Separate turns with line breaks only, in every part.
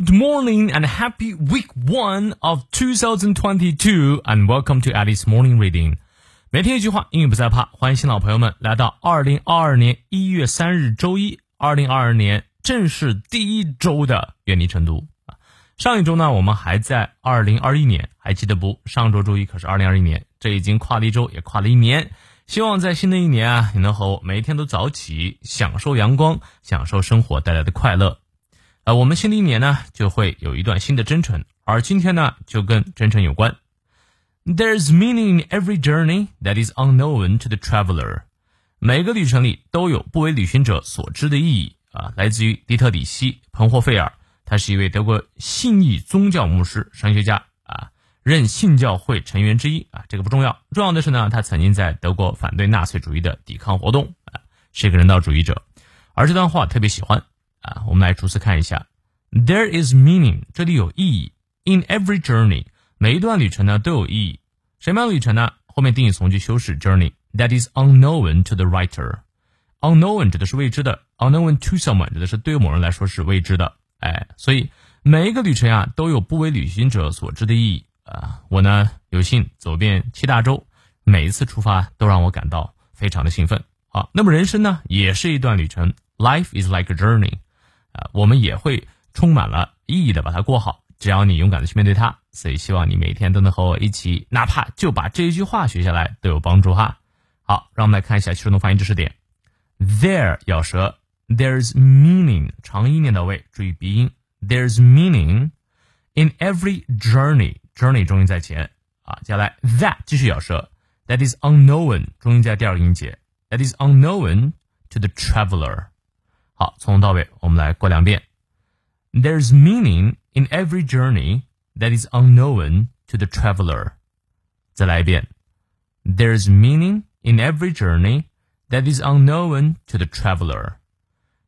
Good morning and happy week one of 2022 and welcome to Alice Morning Reading。每天一句话，英语不再怕。欢迎新老朋友们来到二零二二年一月三日周一，二零二二年正式第一周的远离成都。上一周呢，我们还在二零二一年，还记得不？上周周一可是二零二一年，这已经跨了一周，也跨了一年。希望在新的一年啊，你能和我每天都早起，享受阳光，享受生活带来的快乐。我们新的一年呢，就会有一段新的征程，而今天呢，就跟征程有关。There's meaning in every journey that is unknown to the traveler。每个旅程里都有不为旅行者所知的意义啊。来自于迪特里希·彭霍费尔，他是一位德国信义宗教牧师、神学家啊。任信教会成员之一啊，这个不重要，重要的是呢，他曾经在德国反对纳粹主义的抵抗活动啊，是一个人道主义者。而这段话特别喜欢啊，我们来逐词看一下。There is meaning，这里有意义。In every journey，每一段旅程呢都有意义。什么样的旅程呢？后面定语从句修饰 journey that is unknown to the writer。unknown 指的是未知的，unknown to someone 指的是对某人来说是未知的。哎，所以每一个旅程啊都有不为旅行者所知的意义。啊，我呢有幸走遍七大洲，每一次出发都让我感到非常的兴奋。好，那么人生呢也是一段旅程，Life is like a journey，啊，我们也会充满了意义的把它过好，只要你勇敢的去面对它。所以希望你每天都能和我一起，哪怕就把这一句话学下来都有帮助哈。好，让我们来看一下七十动发音知识点。There 咬舌，There's meaning 长音念到位，注意鼻音。There's meaning in every journey。journey 重音在前啊，接下来 that 继续咬舌，that is unknown 重音在第二个音节，that is unknown to the traveler。好，从头到尾我们来过两遍。There's meaning in every journey that is unknown to the traveler。再来一遍。There's meaning in every journey that is unknown to the traveler。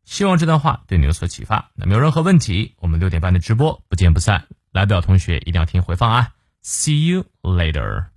希望这段话对你有所启发。那没有任何问题，我们六点半的直播不见不散。来不了同学一定要听回放啊！See you later。